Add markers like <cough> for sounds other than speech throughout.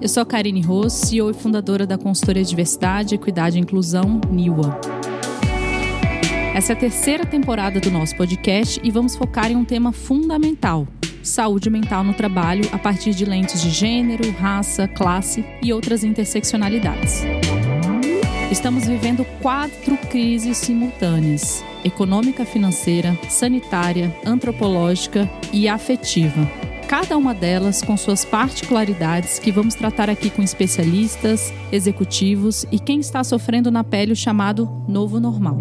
Eu sou a Karine Ross, CEO e fundadora da consultoria Diversidade, Equidade e Inclusão, NIWA. Essa é a terceira temporada do nosso podcast e vamos focar em um tema fundamental: saúde mental no trabalho a partir de lentes de gênero, raça, classe e outras interseccionalidades. Estamos vivendo quatro crises simultâneas: econômica, financeira, sanitária, antropológica e afetiva cada uma delas com suas particularidades que vamos tratar aqui com especialistas, executivos e quem está sofrendo na pele o chamado novo normal.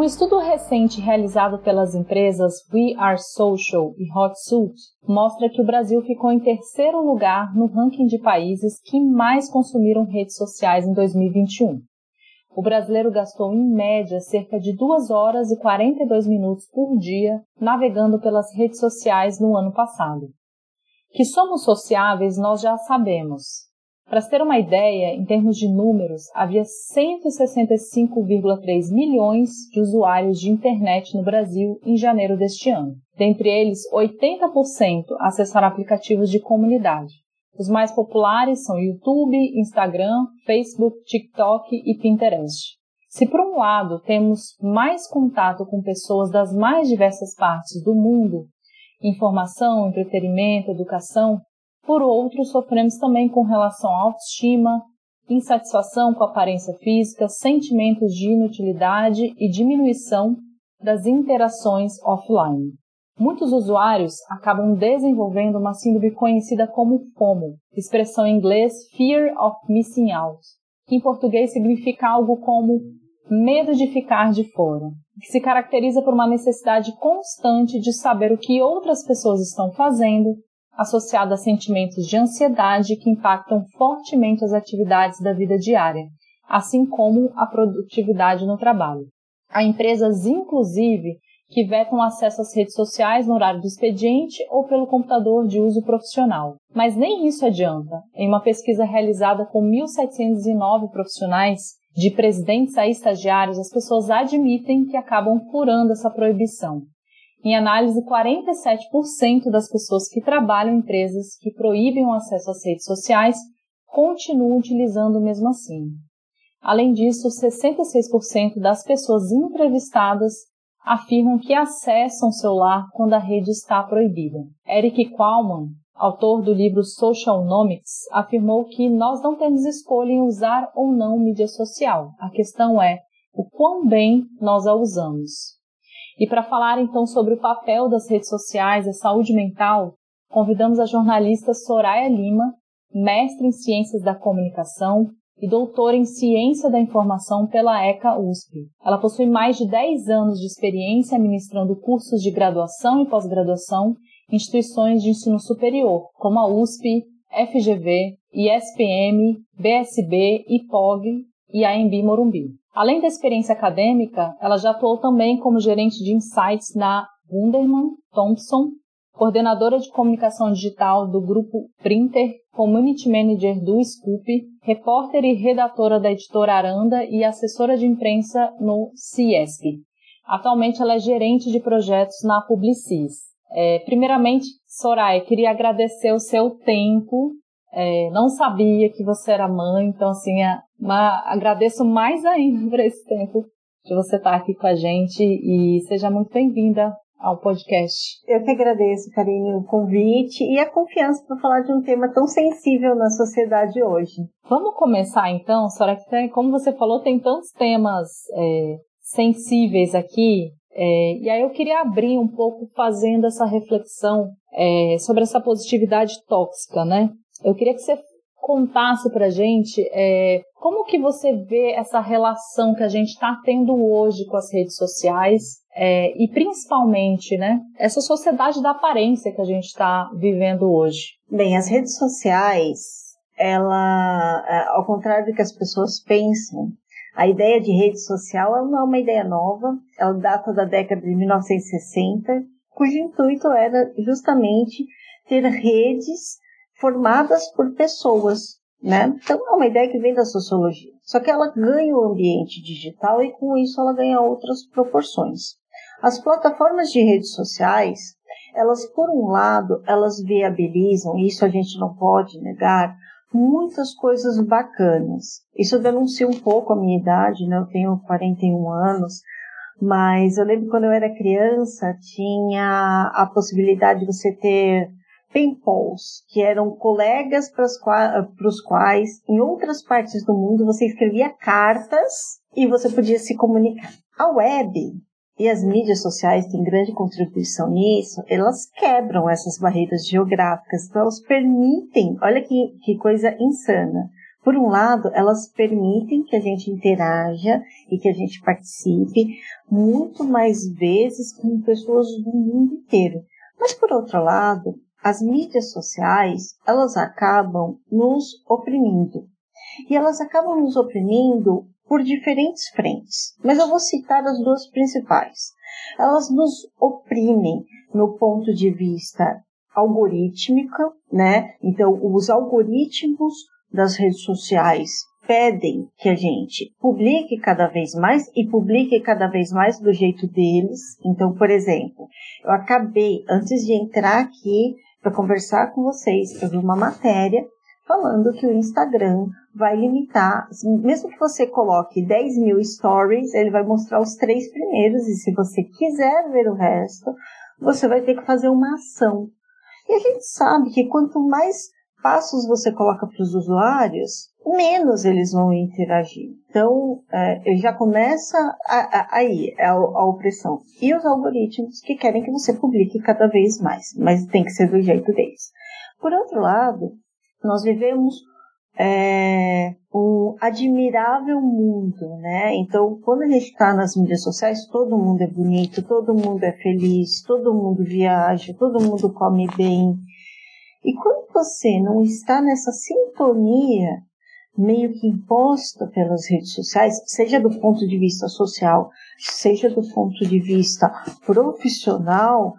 Um estudo recente realizado pelas empresas We Are Social e Hotsuit mostra que o Brasil ficou em terceiro lugar no ranking de países que mais consumiram redes sociais em 2021. O brasileiro gastou em média cerca de 2 horas e 42 minutos por dia navegando pelas redes sociais no ano passado. Que somos sociáveis nós já sabemos, para ter uma ideia, em termos de números, havia 165,3 milhões de usuários de internet no Brasil em janeiro deste ano. Dentre eles, 80% acessaram aplicativos de comunidade. Os mais populares são YouTube, Instagram, Facebook, TikTok e Pinterest. Se por um lado temos mais contato com pessoas das mais diversas partes do mundo, informação, entretenimento, educação, por outro, sofremos também com relação à autoestima, insatisfação com a aparência física, sentimentos de inutilidade e diminuição das interações offline. Muitos usuários acabam desenvolvendo uma síndrome conhecida como FOMO, expressão em inglês Fear of Missing Out, que em português significa algo como medo de ficar de fora, que se caracteriza por uma necessidade constante de saber o que outras pessoas estão fazendo, associado a sentimentos de ansiedade que impactam fortemente as atividades da vida diária, assim como a produtividade no trabalho. Há empresas, inclusive, que vetam acesso às redes sociais no horário do expediente ou pelo computador de uso profissional. Mas nem isso adianta. Em uma pesquisa realizada com 1.709 profissionais, de presidentes a estagiários, as pessoas admitem que acabam furando essa proibição. Em análise, 47% das pessoas que trabalham em empresas que proíbem o acesso às redes sociais continuam utilizando mesmo assim. Além disso, 66% das pessoas entrevistadas afirmam que acessam o celular quando a rede está proibida. Eric Qualman, autor do livro Socialnomics, afirmou que nós não temos escolha em usar ou não mídia social. A questão é o quão bem nós a usamos. E para falar então sobre o papel das redes sociais e saúde mental, convidamos a jornalista Soraya Lima, mestre em Ciências da Comunicação e doutora em Ciência da Informação pela ECA USP. Ela possui mais de 10 anos de experiência ministrando cursos de graduação e pós-graduação em instituições de ensino superior, como a USP, FGV, ISPM, BSB, IPOG e AMB Morumbi. Além da experiência acadêmica, ela já atuou também como gerente de insights na Wunderman Thompson, coordenadora de comunicação digital do grupo Printer, community manager do Scoop, repórter e redatora da editora Aranda e assessora de imprensa no CIESP. Atualmente ela é gerente de projetos na Publicis. É, primeiramente, Soraya, queria agradecer o seu tempo é, não sabia que você era mãe, então assim, é, uma, agradeço mais ainda <laughs> por esse tempo de você estar aqui com a gente e seja muito bem-vinda ao podcast. Eu que agradeço, Karine, o convite e a confiança para falar de um tema tão sensível na sociedade hoje. Vamos começar então, Sora, que como você falou, tem tantos temas é, sensíveis aqui, é, e aí eu queria abrir um pouco fazendo essa reflexão é, sobre essa positividade tóxica, né? Eu queria que você contasse para gente é, como que você vê essa relação que a gente está tendo hoje com as redes sociais é, e principalmente, né, essa sociedade da aparência que a gente está vivendo hoje. Bem, as redes sociais, ela, é, ao contrário do que as pessoas pensam, a ideia de rede social não é uma ideia nova, ela data da década de 1960, cujo intuito era justamente ter redes formadas por pessoas, né? Então é uma ideia que vem da sociologia. Só que ela ganha o ambiente digital e com isso ela ganha outras proporções. As plataformas de redes sociais, elas por um lado, elas viabilizam, isso a gente não pode negar, muitas coisas bacanas. Isso denuncia um pouco a minha idade, né? Eu tenho 41 anos, mas eu lembro quando eu era criança, tinha a possibilidade de você ter penpals, que eram colegas para os quais, em outras partes do mundo, você escrevia cartas e você podia se comunicar. A web, e as mídias sociais têm grande contribuição nisso, elas quebram essas barreiras geográficas, então elas permitem, olha que, que coisa insana. Por um lado, elas permitem que a gente interaja e que a gente participe muito mais vezes com pessoas do mundo inteiro. Mas por outro lado, as mídias sociais, elas acabam nos oprimindo. E elas acabam nos oprimindo por diferentes frentes, mas eu vou citar as duas principais. Elas nos oprimem no ponto de vista algorítmico, né? Então, os algoritmos das redes sociais pedem que a gente publique cada vez mais e publique cada vez mais do jeito deles. Então, por exemplo, eu acabei, antes de entrar aqui para conversar com vocês, eu vi uma matéria falando que o Instagram vai limitar, mesmo que você coloque 10 mil stories, ele vai mostrar os três primeiros, e se você quiser ver o resto, você vai ter que fazer uma ação. E a gente sabe que quanto mais passos você coloca para os usuários, menos eles vão interagir. Então, é, já começa a, a, aí a, a opressão. E os algoritmos que querem que você publique cada vez mais, mas tem que ser do jeito deles. Por outro lado, nós vivemos é, um admirável mundo, né? Então, quando a gente está nas mídias sociais, todo mundo é bonito, todo mundo é feliz, todo mundo viaja, todo mundo come bem. E quando você não está nessa sintonia meio que imposta pelas redes sociais, seja do ponto de vista social, seja do ponto de vista profissional,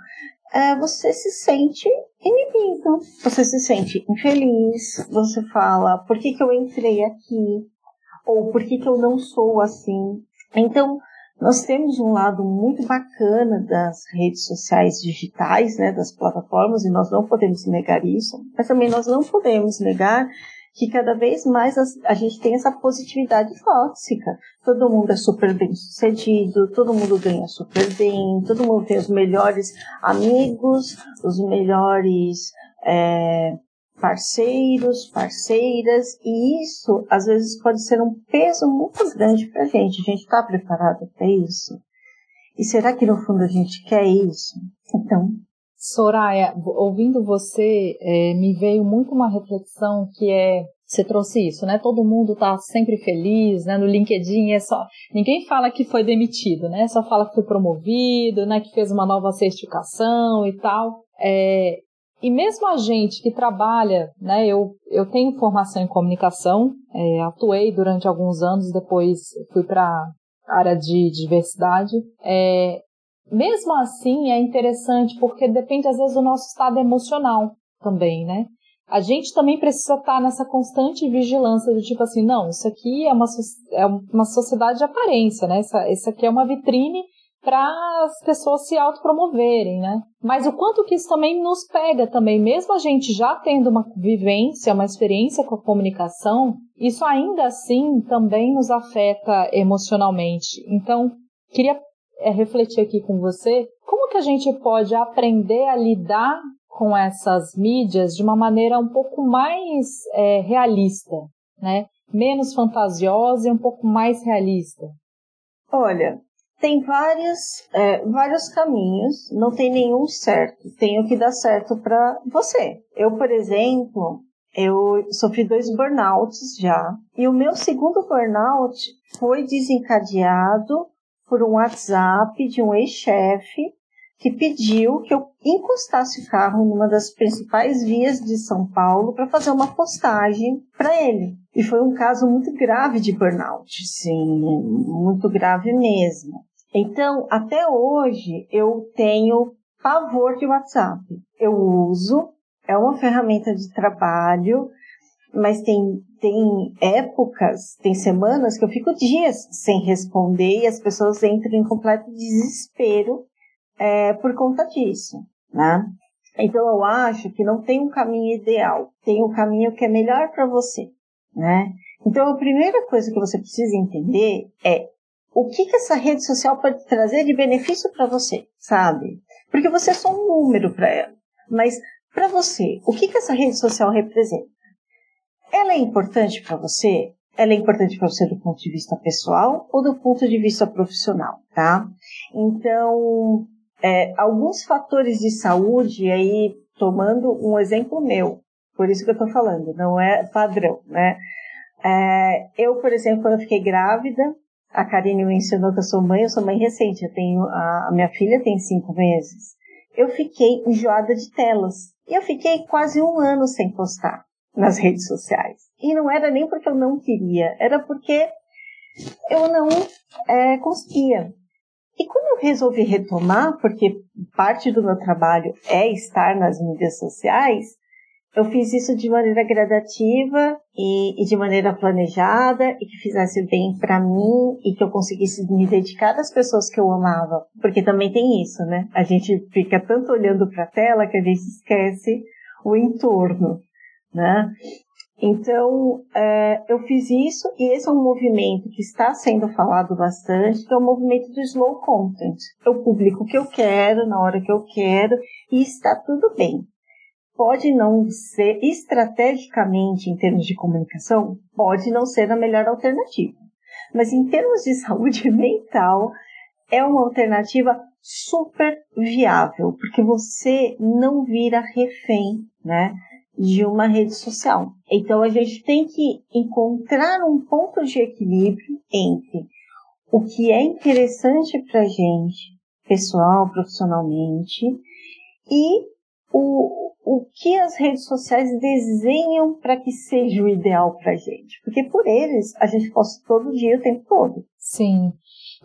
é, você se sente inimigo, você se sente infeliz, você fala, por que, que eu entrei aqui? Ou por que, que eu não sou assim? Então, nós temos um lado muito bacana das redes sociais digitais, né, das plataformas, e nós não podemos negar isso, mas também nós não podemos negar que cada vez mais a, gente tem essa positividade tóxica. Todo mundo é super bem sucedido, todo mundo ganha super bem, todo mundo tem os melhores amigos, os melhores é, parceiros, parceiras, e isso às vezes pode ser um peso muito grande para a gente. A gente está preparado para isso? E será que no fundo a gente quer isso? Então, Soraya, ouvindo você, é, me veio muito uma reflexão que é você trouxe isso, né? Todo mundo tá sempre feliz, né? No LinkedIn é só ninguém fala que foi demitido, né? Só fala que foi promovido, né? Que fez uma nova certificação e tal. É, e mesmo a gente que trabalha, né? Eu, eu tenho formação em comunicação, é, atuei durante alguns anos, depois fui para área de diversidade. É, mesmo assim, é interessante porque depende às vezes do nosso estado emocional também, né? A gente também precisa estar nessa constante vigilância do tipo assim, não, isso aqui é uma, é uma sociedade de aparência, né? Isso aqui é uma vitrine para as pessoas se autopromoverem, né? Mas o quanto que isso também nos pega também, mesmo a gente já tendo uma vivência, uma experiência com a comunicação, isso ainda assim também nos afeta emocionalmente. Então, queria é, refletir aqui com você como que a gente pode aprender a lidar com essas mídias de uma maneira um pouco mais é, realista, né? Menos fantasiosa e um pouco mais realista. Olha, tem vários, é, vários caminhos, não tem nenhum certo. Tem o que dá certo para você. Eu, por exemplo, eu sofri dois burnouts já. E o meu segundo burnout foi desencadeado por um WhatsApp de um ex-chefe que pediu que eu encostasse o carro numa das principais vias de São Paulo para fazer uma postagem para ele. E foi um caso muito grave de burnout, sim, muito grave mesmo. Então, até hoje, eu tenho pavor de WhatsApp. Eu uso, é uma ferramenta de trabalho, mas tem, tem épocas, tem semanas que eu fico dias sem responder e as pessoas entram em completo desespero é, por conta disso, né? Então eu acho que não tem um caminho ideal, tem um caminho que é melhor para você, né? Então a primeira coisa que você precisa entender é o que, que essa rede social pode trazer de benefício para você, sabe? Porque você é só um número para ela. Mas para você, o que, que essa rede social representa? Ela é importante para você? Ela é importante para você do ponto de vista pessoal ou do ponto de vista profissional, tá? Então, é, alguns fatores de saúde, aí tomando um exemplo meu, por isso que eu estou falando, não é padrão, né? É, eu, por exemplo, quando eu fiquei grávida, a Karine me ensinou que eu sou mãe, eu sou mãe recente, eu tenho, a, a minha filha tem cinco meses. Eu fiquei enjoada de telas. E eu fiquei quase um ano sem postar nas redes sociais. E não era nem porque eu não queria, era porque eu não é, conseguia. E quando eu resolvi retomar, porque parte do meu trabalho é estar nas mídias sociais, eu fiz isso de maneira gradativa e, e de maneira planejada e que fizesse bem para mim e que eu conseguisse me dedicar às pessoas que eu amava, porque também tem isso, né? A gente fica tanto olhando para a tela que a gente esquece o entorno, né? Então, é, eu fiz isso e esse é um movimento que está sendo falado bastante, que é o movimento do slow content. Eu publico o que eu quero, na hora que eu quero, e está tudo bem. Pode não ser, estrategicamente, em termos de comunicação, pode não ser a melhor alternativa. Mas em termos de <laughs> saúde mental, é uma alternativa super viável, porque você não vira refém, né? de uma rede social. Então a gente tem que encontrar um ponto de equilíbrio entre o que é interessante para gente, pessoal, profissionalmente, e o, o que as redes sociais desenham para que seja o ideal para a gente. Porque por eles a gente posta todo dia, o tempo todo. Sim.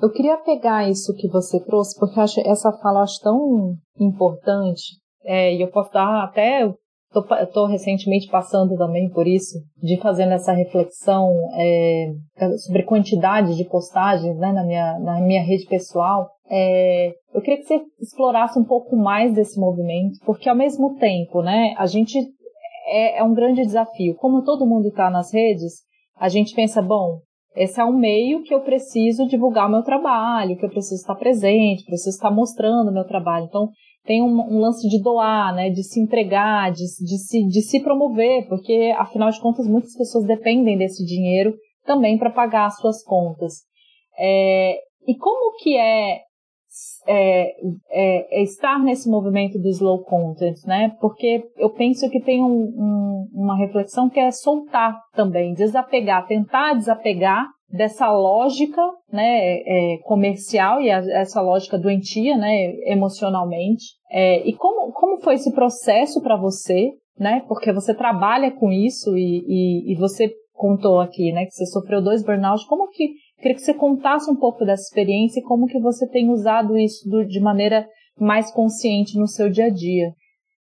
Eu queria pegar isso que você trouxe, porque acho essa fala acho tão importante, é, e eu posso dar até Estou recentemente passando também por isso, de fazendo essa reflexão é, sobre quantidade de postagens né, na, minha, na minha rede pessoal. É, eu queria que você explorasse um pouco mais desse movimento, porque ao mesmo tempo, né, a gente é, é um grande desafio. Como todo mundo está nas redes, a gente pensa, bom, esse é um meio que eu preciso divulgar meu trabalho, que eu preciso estar presente, preciso estar mostrando meu trabalho. Então, tem um, um, lance de doar, né, de se entregar, de, de, se, de se promover, porque afinal de contas muitas pessoas dependem desse dinheiro também para pagar as suas contas. É, e como que é, é, é, é, estar nesse movimento do slow content, né? Porque eu penso que tem um, um, uma reflexão que é soltar também, desapegar, tentar desapegar dessa lógica né, é, comercial e a, essa lógica doentia né, emocionalmente. É, e como, como foi esse processo para você? Né, porque você trabalha com isso e, e, e, você contou aqui né, que você sofreu dois burnouts. Como que queria que você contasse um pouco dessa experiência e como que você tem usado isso do, de maneira mais consciente no seu dia a dia?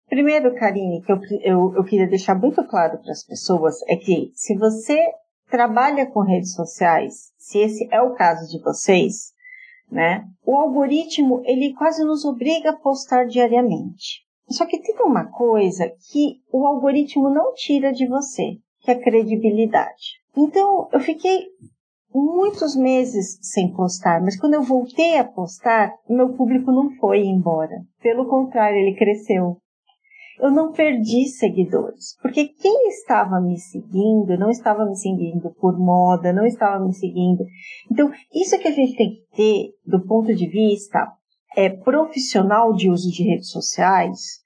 Primeiro, Karine, que eu, eu, eu queria deixar muito claro para as pessoas é que se você trabalha com redes sociais, se esse é o caso de vocês, né? O algoritmo, ele quase nos obriga a postar diariamente. Só que tem uma coisa que o algoritmo não tira de você, que é a credibilidade. Então, eu fiquei muitos meses sem postar, mas quando eu voltei a postar, meu público não foi embora. Pelo contrário, ele cresceu eu não perdi seguidores, porque quem estava me seguindo não estava me seguindo por moda, não estava me seguindo. Então, isso que a gente tem que ter do ponto de vista é, profissional de uso de redes sociais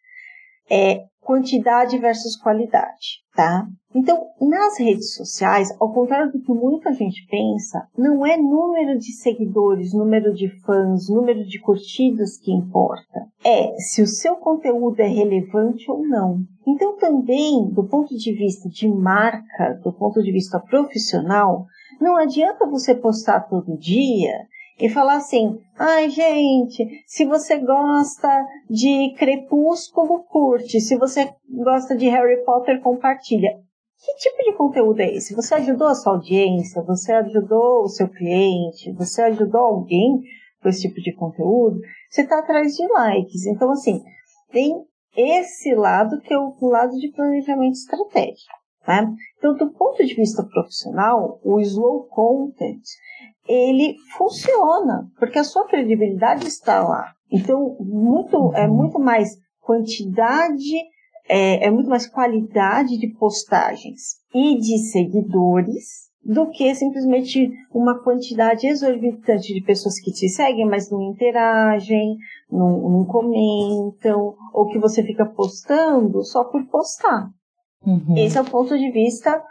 é quantidade versus qualidade, tá? Então, nas redes sociais, ao contrário do que muita gente pensa, não é número de seguidores, número de fãs, número de curtidas que importa. É se o seu conteúdo é relevante ou não. Então, também, do ponto de vista de marca, do ponto de vista profissional, não adianta você postar todo dia e falar assim: ai, gente, se você gosta de Crepúsculo, curte, se você gosta de Harry Potter, compartilha. que tipo de conteúdo é esse? Você ajudou a sua audiência? Você ajudou o seu cliente? Você ajudou alguém com esse tipo de conteúdo? Você está atrás de likes. Então, assim, tem esse lado que é o lado de planejamento estratégico. Né? Então, do ponto de vista profissional, o slow content ele funciona porque a sua credibilidade está lá. Então, muito é muito mais quantidade, é, é muito mais qualidade de postagens e de seguidores do que simplesmente uma quantidade exorbitante de pessoas que te seguem, mas não interagem, não, não comentam, ou que você fica postando só por postar. Uhum. Esse é o ponto de vista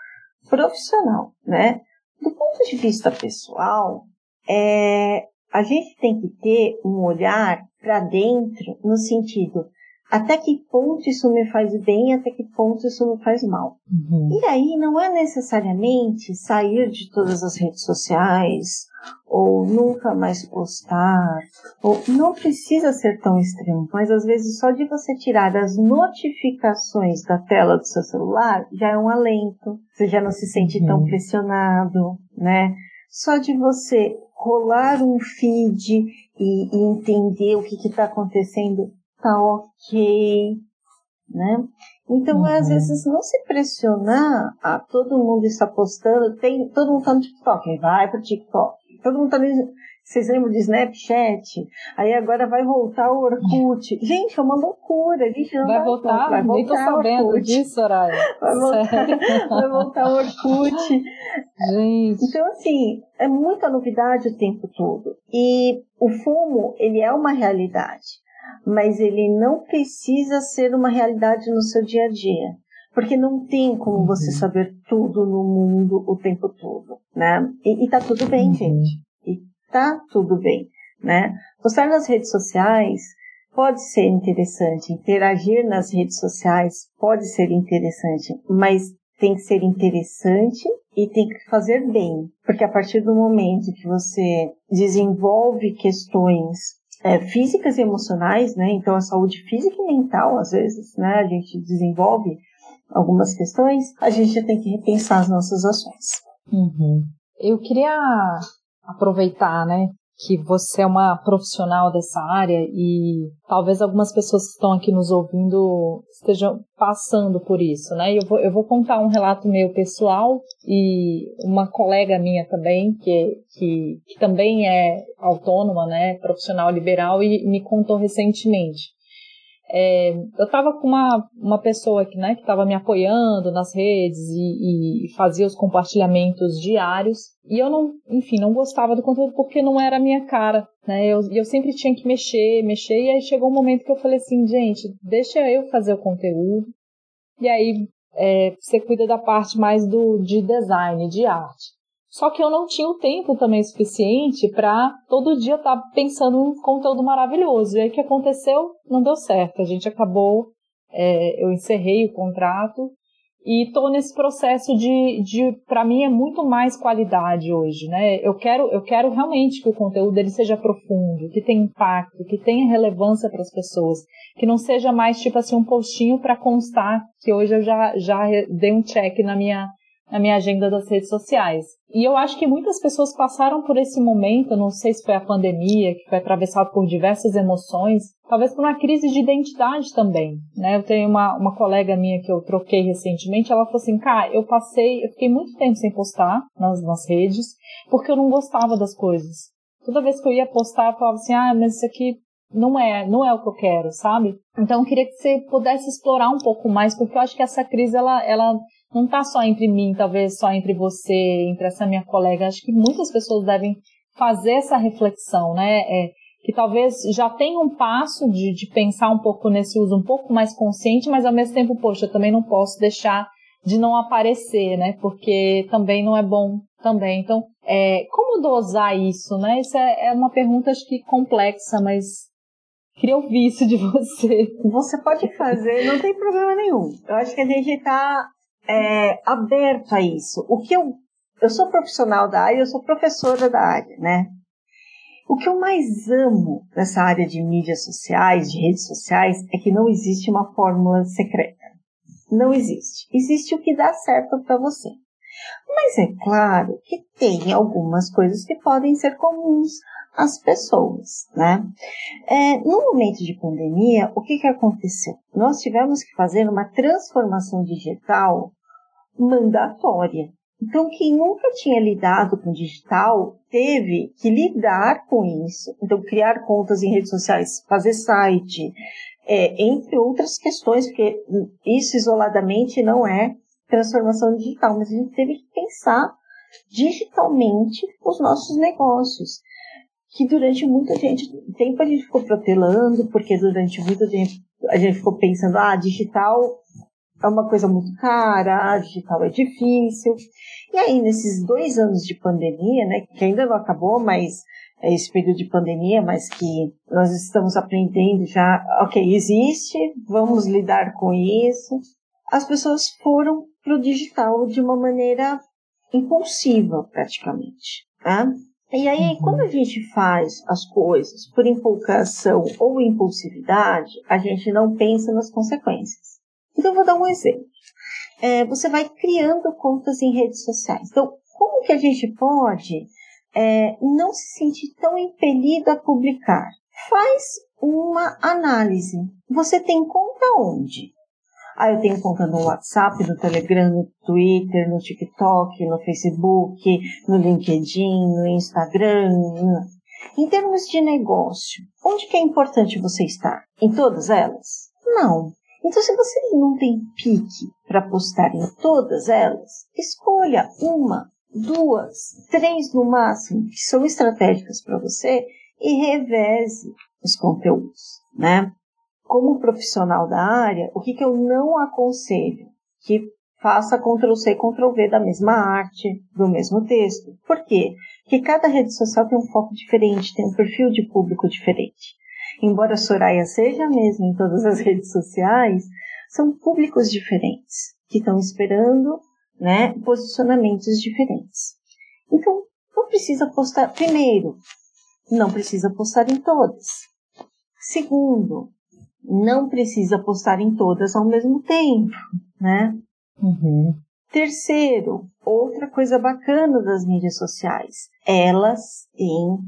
profissional, né? Do ponto de vista pessoal, é, a gente tem que ter um olhar para dentro no sentido até que ponto isso me faz bem, até que ponto isso me faz mal. Uhum. E aí não é necessariamente sair de todas as redes sociais, ou nunca mais postar, ou não precisa ser tão extremo, mas às vezes só de você tirar as notificações da tela do seu celular já é um alento, você já não se sente uhum. tão pressionado, né? Só de você rolar um feed e, e entender o que está acontecendo tá ok, né? Então, uhum. às vezes, não se pressionar, ah, todo mundo está postando, tem, todo mundo está no TikTok, vai para o TikTok. Todo mundo está no, vocês lembram de Snapchat? Aí agora vai voltar o Orkut. <laughs> Gente, é uma loucura. Gente, não vai, voltar? <laughs> Vai voltar? Nem tô sabendo disso, Soraya. Vai voltar, vai voltar o Orkut. <laughs> Gente. Então, assim, é muita novidade o tempo todo. E o fumo, ele é uma realidade mas ele não precisa ser uma realidade no seu dia a dia. Porque não tem como uhum. você saber tudo no mundo o tempo todo, né? E, e tá tudo bem, uhum. gente. E tá tudo bem, né? Postar nas redes sociais pode ser interessante, interagir nas redes sociais pode ser interessante, mas tem que ser interessante e tem que fazer bem, porque a partir do momento que você desenvolve questões é, físicas e emocionais, né? Então a saúde física e mental, às vezes, né? A gente desenvolve algumas questões, a gente já tem que repensar as nossas ações. Uhum. Eu queria aproveitar, né, que você é uma profissional dessa área e talvez algumas pessoas que estão aqui nos ouvindo estejam passando por isso, né? Eu vou, eu vou contar um relato meu pessoal e uma colega minha também, que, que, que também é autônoma, né, profissional liberal e me contou recentemente. É, eu estava com uma, uma pessoa que né, estava me apoiando nas redes e, e, fazia os compartilhamentos diários. E eu não, enfim, não gostava do conteúdo porque não era a minha cara. Né? Eu, eu sempre tinha que mexer, mexer. E aí chegou um momento que eu falei assim, gente, deixa eu fazer o conteúdo. E aí é, você cuida da parte mais do, de design, de arte. Só que eu não tinha o tempo também suficiente para todo dia estar tá pensando em conteúdo maravilhoso. E aí o que aconteceu? Não deu certo. A gente acabou, é, eu encerrei o contrato e estou nesse processo de, de para mim é muito mais qualidade hoje, né? Eu quero, eu quero realmente que o conteúdo dele seja profundo, que tenha impacto, que tenha relevância para as pessoas, que não seja mais tipo assim um postinho para constar que hoje eu já já dei um check na minha na minha agenda das redes sociais. E eu acho que muitas pessoas passaram por esse momento, não sei se foi a pandemia, que foi atravessado por diversas emoções, talvez por uma crise de identidade também, né? Eu tenho uma, uma colega minha que eu troquei recentemente, ela falou assim, cara, eu passei, eu fiquei muito tempo sem postar nas, nas redes, porque eu não gostava das coisas. Toda vez que eu ia postar, eu falava assim, ah, mas isso aqui não é, não é o que eu quero, sabe? Então eu queria que você pudesse explorar um pouco mais, porque eu acho que essa crise ela, ela não está só entre mim, talvez só entre você, entre essa minha colega. Acho que muitas pessoas devem fazer essa reflexão, né? É, que talvez já tenha um passo de, de pensar um pouco nesse uso um pouco mais consciente, mas ao mesmo tempo, poxa, eu também não posso deixar de não aparecer, né? Porque também não é bom também. Então, é, como dosar isso, né? Isso é, é uma pergunta acho que complexa, mas queria ouvir isso de <laughs> você. Você pode fazer, não tem problema nenhum. Eu acho que a gente está é, aberto a isso. O que eu, eu sou profissional da área, eu sou professora da área, né? O que eu mais amo nessa área de mídias sociais, de redes sociais, é que não existe uma fórmula secreta. Não existe. Existe o que dá certo para você. Mas é claro que tem algumas coisas que podem ser comuns às pessoas, né? É, no momento de pandemia, o que, que aconteceu? Nós tivemos que fazer uma transformação digital mandatória. Então, quem nunca tinha lidado com digital teve que lidar com isso. Então, criar contas em redes sociais, fazer site, é, entre outras questões, porque isso isoladamente não é transformação digital, mas a gente teve que pensar digitalmente os nossos negócios. Que durante muito tempo a gente ficou protelando, porque durante muito tempo a gente ficou pensando, ah, digital é uma coisa muito cara, ah, digital é difícil. E aí, nesses dois anos de pandemia, né, que ainda não acabou, mas é esse período de pandemia, mas que nós estamos aprendendo já, ok, existe, vamos lidar com isso. As pessoas foram para o digital de uma maneira impulsiva, praticamente. Tá? E aí, uhum. quando a gente faz as coisas por empolgação ou impulsividade, a gente não pensa nas consequências. Então, vou dar um exemplo. É, você vai criando contas em redes sociais. Então, como que a gente pode é, não se sentir tão impelido a publicar. Faz uma análise. Você tem conta onde? Ah, eu tenho conta no WhatsApp, no Telegram, no Twitter, no TikTok, no Facebook, no LinkedIn, no Instagram. Em termos de negócio, onde que é importante você estar? Em todas elas? Não. Então, se você não tem pique para postar em todas elas, escolha uma duas, três no máximo, que são estratégicas para você, e reveze os conteúdos, né? Como profissional da área, o que, que eu não aconselho? Que faça Ctrl-C e Ctrl-V da mesma arte, do mesmo texto. Por quê? Porque cada rede social tem um foco diferente, tem um perfil de público diferente. Embora a Soraya seja a mesma em todas as redes sociais, são públicos diferentes que estão esperando né, posicionamentos diferentes. Então, não precisa postar, primeiro, não precisa postar em todas. Segundo, não precisa postar em todas ao mesmo tempo, né? Uhum. Terceiro, outra coisa bacana das mídias sociais, elas têm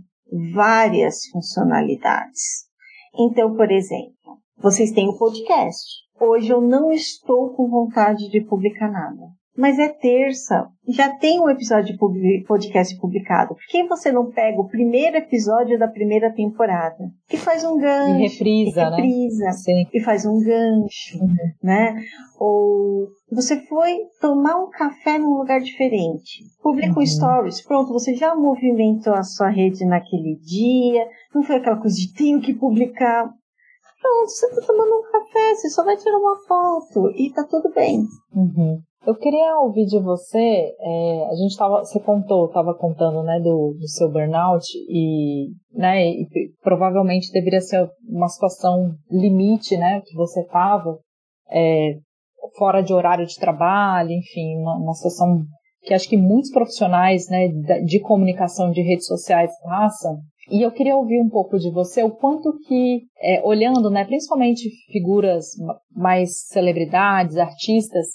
várias funcionalidades. Então, por exemplo, vocês têm o podcast. Hoje eu não estou com vontade de publicar nada mas é terça. Já tem um episódio de podcast publicado. Por que você não pega o primeiro episódio da primeira temporada? Que faz um gancho. E reprisa, e reprisa né? Sim. E faz um gancho, uhum. né? Ou você foi tomar um café num lugar diferente. Publica uhum. um stories. Pronto, você já movimentou a sua rede naquele dia. Não foi aquela coisa de tenho que publicar. Pronto, você tá tomando um café, você só vai tirar uma foto e tá tudo bem. Uhum. Eu queria ouvir de você, é, a gente tava, você contou, estava contando, né, do, do seu burnout e, né, e provavelmente deveria ser uma situação limite, né, que você estava, é, fora de horário de trabalho, enfim, uma, uma situação que acho que muitos profissionais, né, de comunicação de redes sociais passam. E eu queria ouvir um pouco de você o quanto que, é, olhando, né, principalmente figuras mais celebridades, artistas,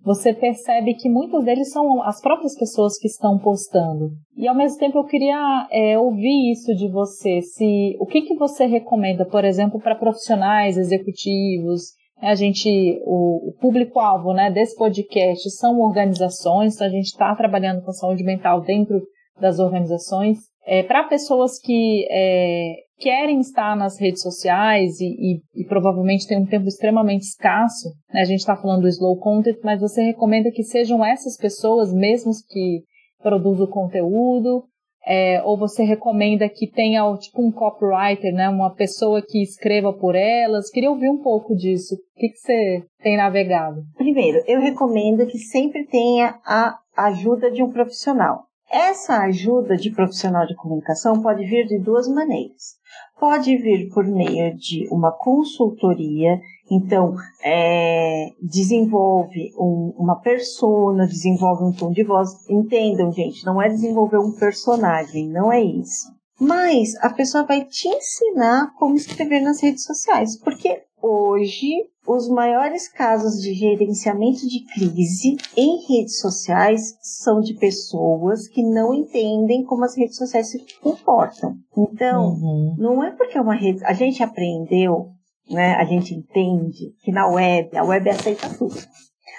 você percebe que muitos deles são as próprias pessoas que estão postando. E ao mesmo tempo eu queria é, ouvir isso de você, se o que, que você recomenda, por exemplo, para profissionais, executivos, a gente, o, o público-alvo né, desse podcast são organizações, então a gente está trabalhando com saúde mental dentro das organizações. É, para pessoas que é, querem estar nas redes sociais e, e, e, provavelmente tem um tempo extremamente escasso, né? a gente está falando do slow content, mas você recomenda que sejam essas pessoas mesmo que produzem o conteúdo, é, ou você recomenda que tenha tipo um copywriter, né? uma pessoa que escreva por elas? Queria ouvir um pouco disso. O que, que você tem navegado? Primeiro, eu recomendo que sempre tenha a ajuda de um profissional. Essa ajuda de profissional de comunicação pode vir de duas maneiras. Pode vir por meio de uma consultoria, então é, desenvolve um, uma persona, desenvolve um tom de voz. Entendam, gente, não é desenvolver um personagem, não é isso. Mas a pessoa vai te ensinar como escrever nas redes sociais, porque hoje os maiores casos de gerenciamento de crise em redes sociais são de pessoas que não entendem como as redes sociais se comportam. Então, uhum. não é porque é uma rede. A gente aprendeu, né? A gente entende que na web, a web aceita tudo.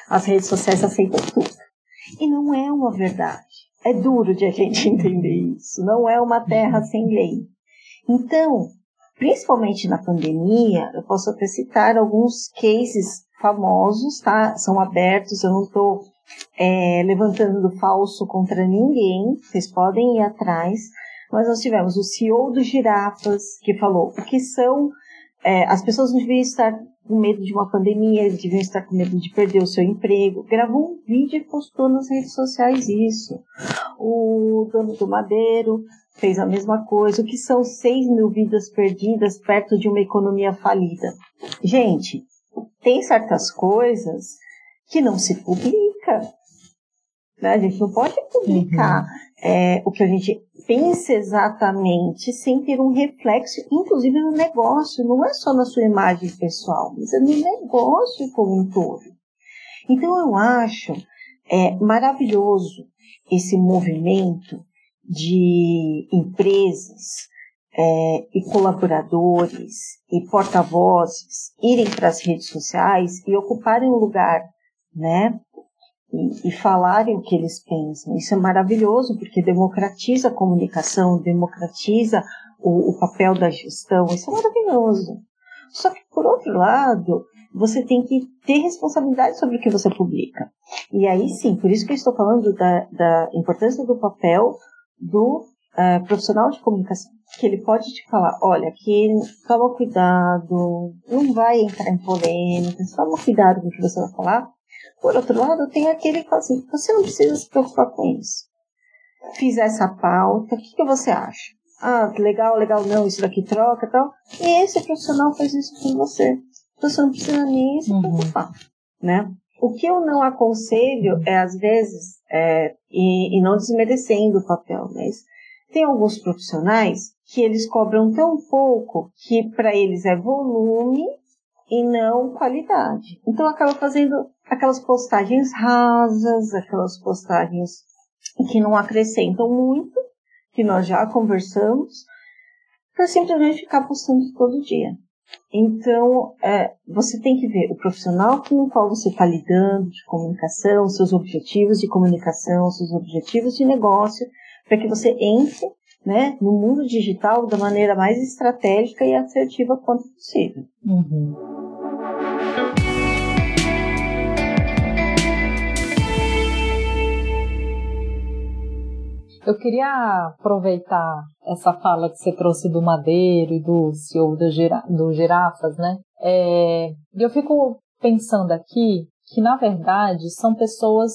As redes sociais aceitam tudo. E não é uma verdade. É duro de a gente <laughs> entender isso. Não é uma terra sem lei. Então, principalmente na pandemia, eu posso até citar alguns cases famosos, tá? São abertos, eu não estou é, levantando do falso contra ninguém, vocês podem ir atrás. Mas nós tivemos o CEO do Girafas, que falou o que são. É, as pessoas não deviam estar com medo de uma pandemia, deviam estar com medo de perder o seu emprego. Gravou um vídeo e postou nas redes sociais isso. O dono do Madeiro fez a mesma coisa. O que são 6 mil vidas perdidas perto de uma economia falida? Gente, tem certas coisas que não se publica. Né? A gente não pode publicar uhum. é, o que a gente pensa exatamente sem ter um reflexo, inclusive no negócio. Não é só na sua imagem pessoal, mas é no negócio como um todo. Então eu acho é, maravilhoso esse movimento de empresas é, e colaboradores e porta-vozes irem para as redes sociais e ocuparem um lugar, né? E, e, falarem o que eles pensam. Isso é maravilhoso porque democratiza a comunicação, democratiza o, o papel da gestão. Isso é maravilhoso. Só que, por outro lado, você tem que ter responsabilidade sobre o que você publica. E aí sim, por isso que eu estou falando da, da importância do papel do uh, profissional de comunicação, que ele pode te falar, olha, aqui toma cuidado, não vai entrar em polêmicas, toma cuidado com o que você vai falar. Por outro lado, tem aquele que fala assim, você não precisa se preocupar com isso. Fiz essa pauta, o que, que você acha? Ah, legal, legal, não, isso daqui troca e tal. E esse profissional faz isso com você. Você não precisa nem se uhum. preocupar, uhum. né? O que eu não aconselho é, às vezes, é, e, e não desmerecendo o papel, mas tem alguns profissionais que eles cobram tão pouco que para eles é volume e não qualidade. Então acaba fazendo aquelas postagens rasas, aquelas postagens que não acrescentam muito, que nós já conversamos, para simplesmente ficar postando todo dia. Então, é, você tem que ver o profissional com o qual você está lidando, de comunicação, seus objetivos de comunicação, seus objetivos de negócio, para que você entre né, no mundo digital da maneira mais estratégica e assertiva quanto possível. Uhum. Eu queria aproveitar essa fala que você trouxe do Madeiro e do CEO do, gira, do Girafas, né? É, eu fico pensando aqui que, na verdade, são pessoas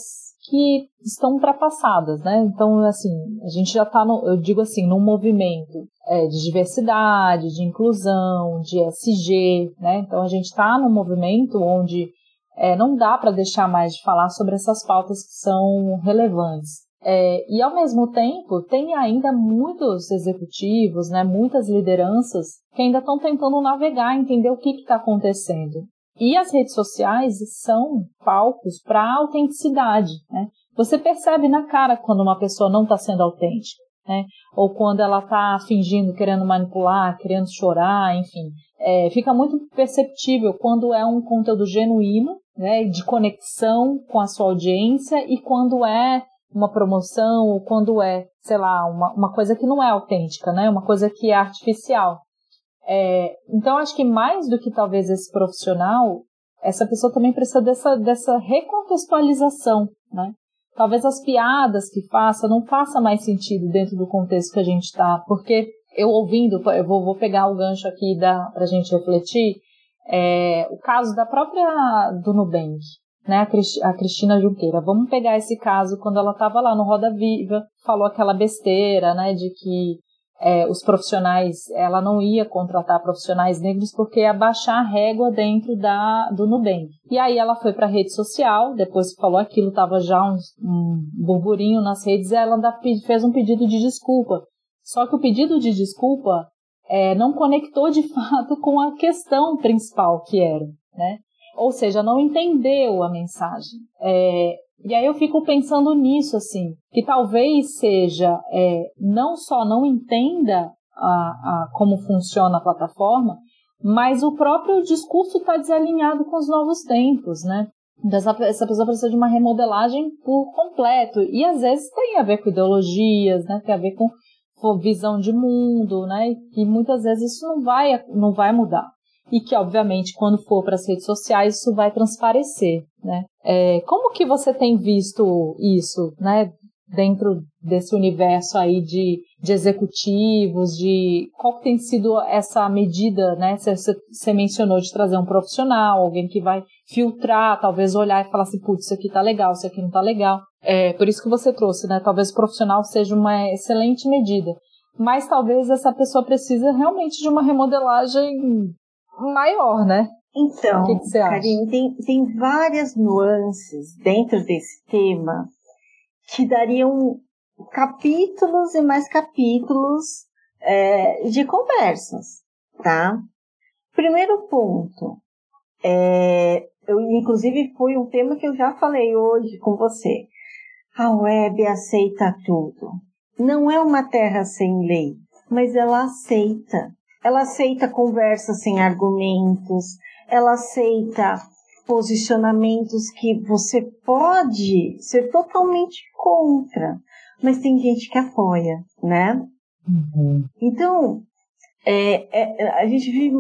que estão ultrapassadas, né? Então, assim, a gente já está, eu digo assim, num movimento é, de diversidade, de inclusão, de SG, né? Então, a gente está num movimento onde é, não dá para deixar mais de falar sobre essas pautas que são relevantes. É, e ao mesmo tempo, tem ainda muitos executivos, né, muitas lideranças que ainda estão tentando navegar, entender o que está acontecendo. E as redes sociais são palcos para autenticidade. Né? Você percebe na cara quando uma pessoa não está sendo autêntica. Né? Ou quando ela está fingindo, querendo manipular, querendo chorar, enfim. É, fica muito perceptível quando é um conteúdo genuíno, né, de conexão com a sua audiência e quando é uma promoção ou quando é, sei lá, uma, uma coisa que não é autêntica, né? Uma coisa que é artificial. É, então, acho que mais do que talvez esse profissional, essa pessoa também precisa dessa, dessa recontextualização, né? Talvez as piadas que faça não faça mais sentido dentro do contexto que a gente está, porque eu ouvindo, eu vou, vou pegar o gancho aqui para a gente refletir, é, o caso da própria do Nubank, né, a Cristina Junqueira. Vamos pegar esse caso quando ela estava lá no Roda Viva, falou aquela besteira, né, de que é, os profissionais, ela não ia contratar profissionais negros porque ia baixar a régua dentro da, do Nubank. E aí ela foi para a rede social, depois falou aquilo, estava já um, um burburinho nas redes, ela fez um pedido de desculpa. Só que o pedido de desculpa é, não conectou de <laughs> fato com a questão principal que era, né? Ou seja, não entendeu a mensagem. É, e aí eu fico pensando nisso, assim, que talvez seja é, não só não entenda a, a, como funciona a plataforma, mas o próprio discurso está desalinhado com os novos tempos, né? Essa, essa pessoa precisa de uma remodelagem por completo. E às vezes tem a ver com ideologias, né? Tem a ver com visão de mundo, né? E muitas vezes isso não vai, não vai mudar. E que, obviamente, quando for para as redes sociais, isso vai transparecer, né? É, como que você tem visto isso, né? Dentro desse universo aí de, de executivos, de qual tem sido essa medida, né? Você, você mencionou de trazer um profissional, alguém que vai filtrar, talvez olhar e falar assim, putz, isso aqui tá legal, isso aqui não tá legal. É, por isso que você trouxe, né? Talvez o profissional seja uma excelente medida. Mas talvez essa pessoa precisa realmente de uma remodelagem maior, né? Então, o que, que você acha? Karine, tem, tem várias nuances dentro desse tema que dariam capítulos e mais capítulos é, de conversas, tá? Primeiro ponto, é, eu, inclusive foi um tema que eu já falei hoje com você. A web aceita tudo. Não é uma terra sem lei, mas ela aceita. Ela aceita conversas sem argumentos, ela aceita posicionamentos que você pode ser totalmente contra, mas tem gente que apoia, né? Uhum. Então, é, é, a gente vive,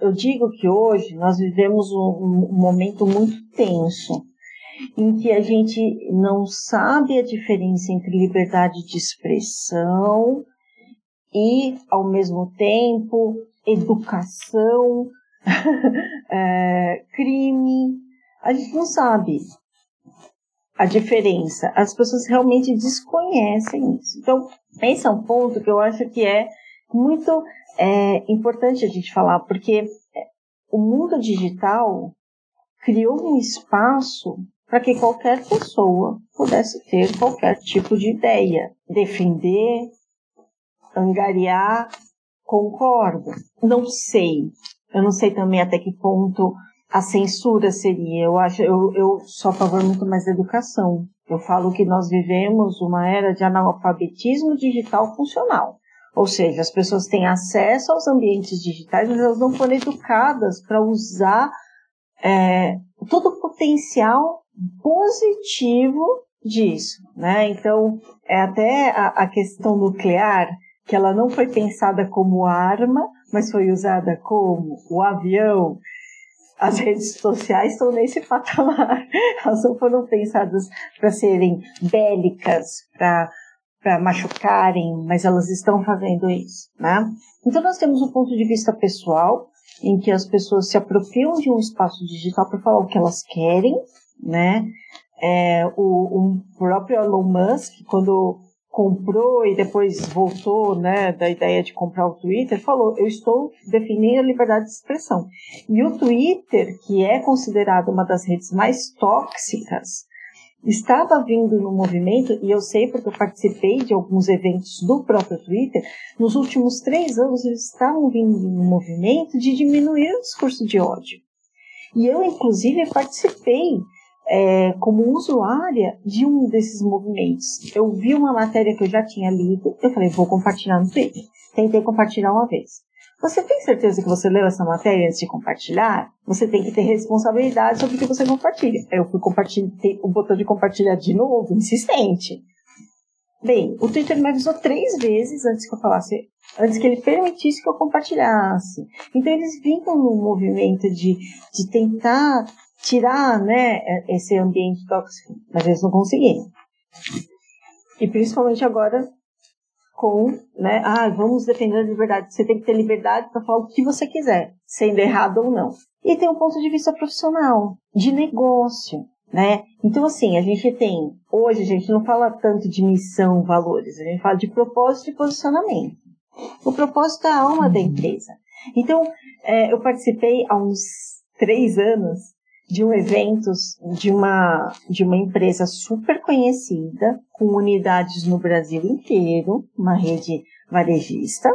eu digo que hoje nós vivemos um, um momento muito tenso, em que a gente não sabe a diferença entre liberdade de expressão e, ao mesmo tempo, educação, <laughs> é, crime. A gente não sabe a diferença. As pessoas realmente desconhecem isso. Então, esse é um ponto que eu acho que é muito é, importante a gente falar, porque é, o mundo digital criou um espaço para que qualquer pessoa pudesse ter qualquer tipo de ideia, defender, angariar, concordo. Não sei. Eu não sei também até que ponto a censura seria. Eu acho, eu, eu sou a favor muito mais da educação. Eu falo que nós vivemos uma era de analfabetismo digital funcional. Ou seja, as pessoas têm acesso aos ambientes digitais, mas elas não foram educadas para usar é, todo o potencial positivo disso, né? Então, é até a, a questão nuclear, que ela não foi pensada como arma, mas foi usada como o avião. As redes sociais estão nesse patamar. <laughs> Elas não foram pensadas para serem bélicas, para machucarem, mas elas estão fazendo isso, né? Então nós temos um ponto de vista pessoal, em que as pessoas se apropriam de um espaço digital para falar o que elas querem, né? É, o, o próprio Elon Musk, quando comprou e depois voltou, né, da ideia de comprar o Twitter, falou: eu estou definindo a liberdade de expressão. E o Twitter, que é considerado uma das redes mais tóxicas, estava vindo no movimento, e eu sei porque eu participei de alguns eventos do próprio Twitter, nos últimos três anos eles estavam vindo no movimento de diminuir o discurso de ódio. E eu, inclusive, participei é, como usuária de um desses movimentos. Eu vi uma matéria que eu já tinha lido, eu falei, vou compartilhar no Twitter. Tentei compartilhar uma vez. Você tem certeza que você leu essa matéria antes de compartilhar? Você tem que ter responsabilidade sobre o que você compartilha. Eu fui compartilhar, o botão de compartilhar de novo, insistente. Bem, o Twitter me avisou três vezes antes que eu falasse, antes que ele permitisse que eu compartilhasse. Então eles vinham no movimento de, de tentar tirar, né, esse ambiente tóxico, mas eles não conseguiram. E principalmente agora com, né, ah, vamos defender a liberdade. Você tem que ter liberdade para falar o que você quiser, sendo errado ou não. E tem um ponto de vista profissional, de negócio, né? Então, assim, a gente tem, hoje a gente não fala tanto de missão, valores, a gente fala de propósito e posicionamento. O propósito é a alma da empresa. Então, é, eu participei há uns três anos de um evento de uma, de uma empresa super conhecida, com unidades no Brasil inteiro, uma rede varejista.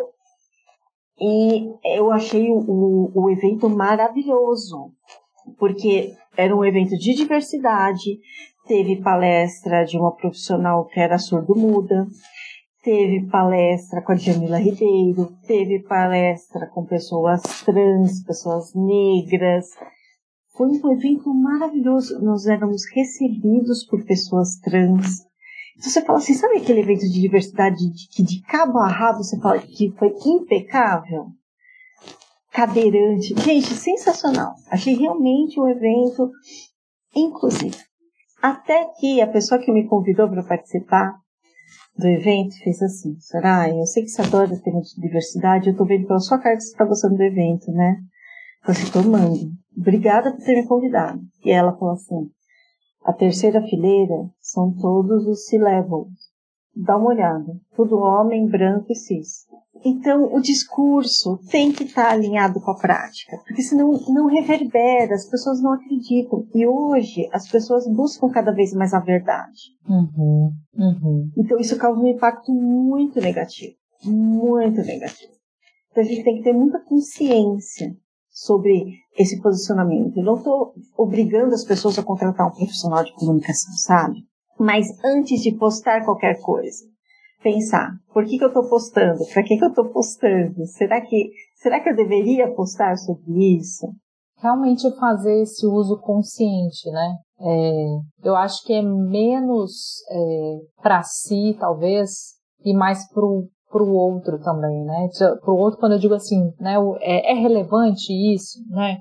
E eu achei o, o evento maravilhoso, porque era um evento de diversidade, teve palestra de uma profissional que era surdo-muda, teve palestra com a Jamila Ribeiro, teve palestra com pessoas trans, pessoas negras. Foi um evento maravilhoso. Nós éramos recebidos por pessoas trans. Então você fala assim, sabe aquele evento de diversidade que de cabo a rabo você fala que foi impecável? Cadeirante. Gente, sensacional. Achei realmente um evento inclusivo. Até que a pessoa que me convidou para participar do evento fez assim: Soraya, eu sei que você adora ter diversidade, eu tô vendo pela sua cara que você está gostando do evento, né? Eu falei, tomando. Obrigada por ter me convidado. E ela falou assim: a terceira fileira são todos os C-levels. Dá uma olhada. Tudo homem, branco e cis. Então, o discurso tem que estar alinhado com a prática, porque senão não reverbera, as pessoas não acreditam. E hoje, as pessoas buscam cada vez mais a verdade. Uhum, uhum. Então, isso causa um impacto muito negativo. Muito negativo. Então, a gente tem que ter muita consciência sobre esse posicionamento. Eu não estou obrigando as pessoas a contratar um profissional de comunicação, sabe? Mas antes de postar qualquer coisa, pensar, por que, que eu estou postando? Para que, que eu estou postando? Será que, será que eu deveria postar sobre isso? Realmente fazer esse uso consciente, né? É, eu acho que é menos é, para si, talvez, e mais pro para o outro também, né? Para o outro, quando eu digo assim, né? É, é relevante isso, né?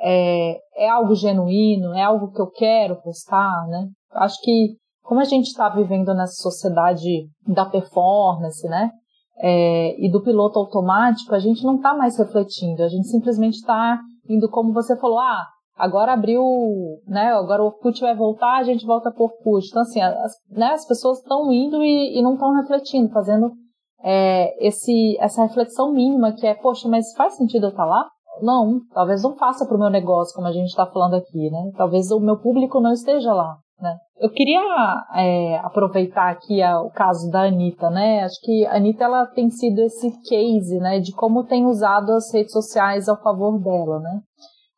É, é algo genuíno, é algo que eu quero postar, né? Acho que como a gente está vivendo nessa sociedade da performance, né? É, e do piloto automático, a gente não está mais refletindo, a gente simplesmente está indo como você falou, ah, agora abriu, né? Agora o Orkut vai voltar, a gente volta por Orkut. Então, assim, as, né, as pessoas estão indo e, e não estão refletindo, fazendo é, esse, essa reflexão mínima que é, poxa, mas faz sentido eu estar tá lá? Não, talvez não faça para o meu negócio, como a gente está falando aqui, né? Talvez o meu público não esteja lá. Né? Eu queria é, aproveitar aqui a, o caso da Anitta, né? Acho que a Anitta ela tem sido esse case, né, de como tem usado as redes sociais ao favor dela, né?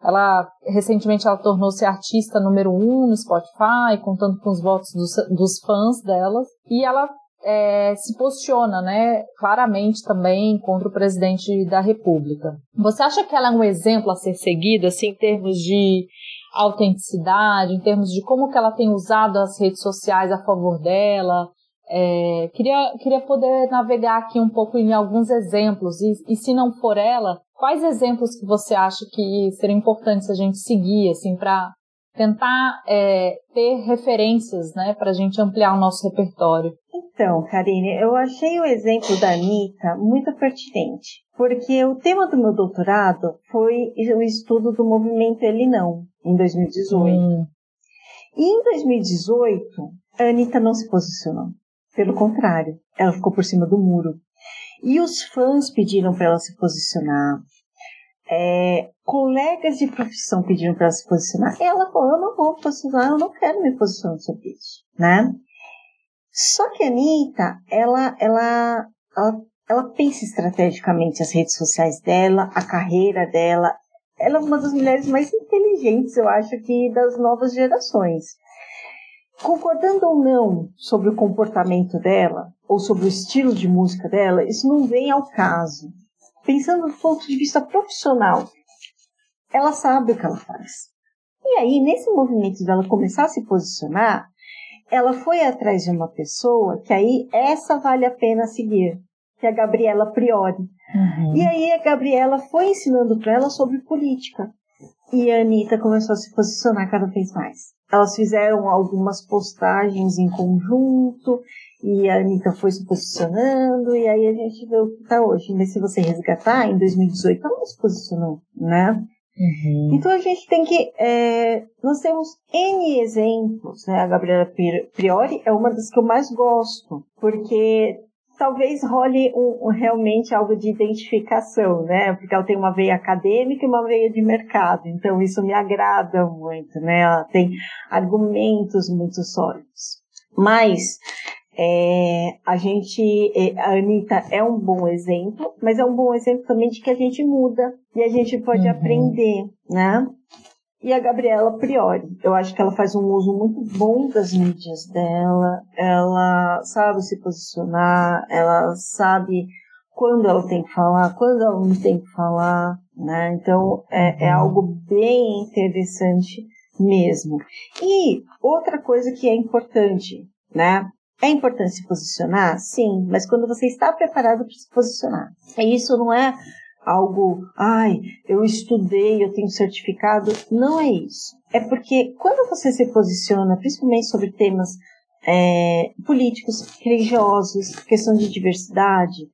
Ela recentemente ela tornou-se artista número um no Spotify, contando com os votos dos, dos fãs delas, e ela é, se posiciona, né, claramente também contra o presidente da República. Você acha que ela é um exemplo a ser seguido, assim, em termos de autenticidade, em termos de como que ela tem usado as redes sociais a favor dela. É, queria, queria poder navegar aqui um pouco em alguns exemplos, e, e se não for ela, quais exemplos que você acha que seriam importantes a gente seguir, assim, para tentar é, ter referências, né, para a gente ampliar o nosso repertório? Então, Karine, eu achei o exemplo da Anitta muito pertinente, porque o tema do meu doutorado foi o estudo do movimento Ele Não, em 2018. Hum. E em 2018, a Anitta não se posicionou. Pelo contrário, ela ficou por cima do muro. E os fãs pediram para ela se posicionar. É, colegas de profissão pediram para ela se posicionar. Ela falou: Eu não vou posicionar, eu não quero me posicionar sobre isso, né? Só que a Anitta, ela, ela, ela, ela pensa estrategicamente as redes sociais dela, a carreira dela, ela é uma das mulheres mais inteligentes, eu acho que das novas gerações. Concordando ou não sobre o comportamento dela, ou sobre o estilo de música dela, isso não vem ao caso. Pensando do ponto de vista profissional, ela sabe o que ela faz. E aí, nesse movimento dela começar a se posicionar, ela foi atrás de uma pessoa que aí essa vale a pena seguir, que é a Gabriela Priori. Uhum. E aí a Gabriela foi ensinando para ela sobre política. E a Anitta começou a se posicionar cada vez mais. Elas fizeram algumas postagens em conjunto, e a Anitta foi se posicionando, e aí a gente vê o que está hoje. Mas se você resgatar, em 2018 ela não se posicionou, né? Uhum. Então a gente tem que. É, nós temos N exemplos, né? A Gabriela Priori é uma das que eu mais gosto, porque talvez role um, um, realmente algo de identificação, né? Porque ela tem uma veia acadêmica e uma veia de mercado, então isso me agrada muito, né? Ela tem argumentos muito sólidos. Mas É, a gente, é, a Anitta é um bom exemplo, mas é um bom exemplo também de que a gente muda e a gente pode uhum. aprender, né? E a Gabriela Priori, eu acho que ela faz um uso muito bom das mídias dela, ela sabe se posicionar, ela sabe quando ela tem que falar, quando ela não tem que falar, né? Então é, é uhum. algo bem interessante mesmo. E outra coisa que é importante, né? É importante se posicionar? Sim, mas quando você está preparado para se posicionar. Isso não é algo, ai, eu estudei, eu tenho certificado. Não é isso. É porque quando você se posiciona, principalmente sobre temas é, políticos, religiosos, questão de diversidade,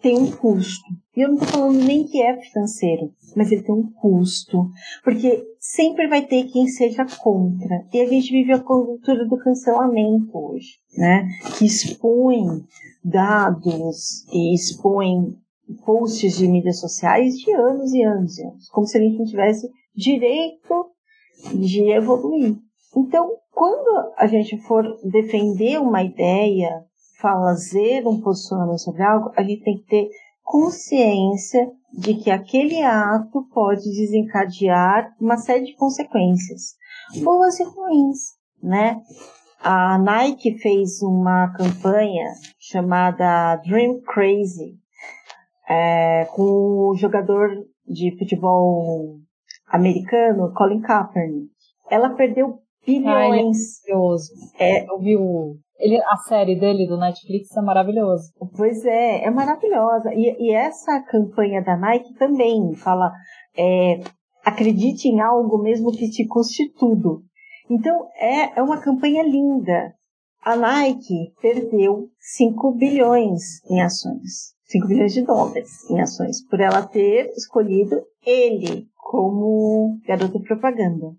tem um custo. E eu não estou falando nem que é financeiro, mas ele tem um custo. Porque sempre vai ter quem seja contra. E a gente vive a cultura do cancelamento hoje, né? Que expõe dados e expõe posts de mídias sociais de anos e anos e anos. Como se a gente não tivesse direito de evoluir. Então, quando a gente for defender uma ideia fazer um posicionamento sobre algo, a gente tem que ter consciência de que aquele ato pode desencadear uma série de consequências, boas e ruins, né? A Nike fez uma campanha chamada Dream Crazy é, com o jogador de futebol americano Colin Kaepernick. Ela perdeu bilhões. é, é, eu vi o ele, a série dele do Netflix é maravilhosa. Pois é, é maravilhosa. E, e essa campanha da Nike também fala: é, acredite em algo mesmo que te custe tudo. Então é, é uma campanha linda. A Nike perdeu 5 bilhões em ações. 5 bilhões de dólares em ações, por ela ter escolhido ele como garoto propaganda.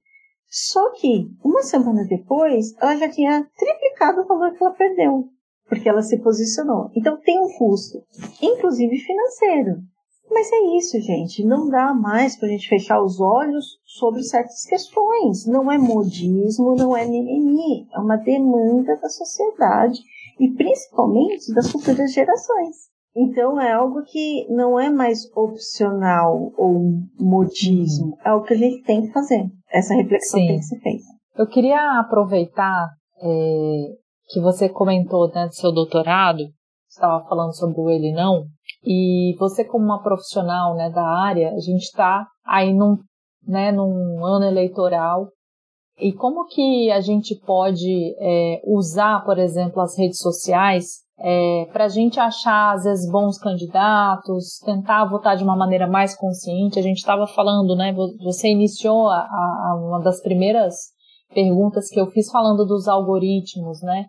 Só que, uma semana depois, ela já tinha triplicado o valor que ela perdeu, porque ela se posicionou. Então tem um custo, inclusive financeiro. Mas é isso, gente. Não dá mais para a gente fechar os olhos sobre certas questões. Não é modismo, não é mimimi. É uma demanda da sociedade e principalmente das futuras gerações. Então é algo que não é mais opcional ou modismo. É o que a gente tem que fazer essa reflexão Sim. tem que ser feita. Eu queria aproveitar é, que você comentou né, do seu doutorado, estava falando sobre o ele não, e você como uma profissional né, da área, a gente está aí num, né, num ano eleitoral e como que a gente pode é, usar, por exemplo, as redes sociais é, para a gente achar, às vezes, bons candidatos, tentar votar de uma maneira mais consciente. A gente estava falando, né? Você iniciou a, a, uma das primeiras perguntas que eu fiz falando dos algoritmos, né?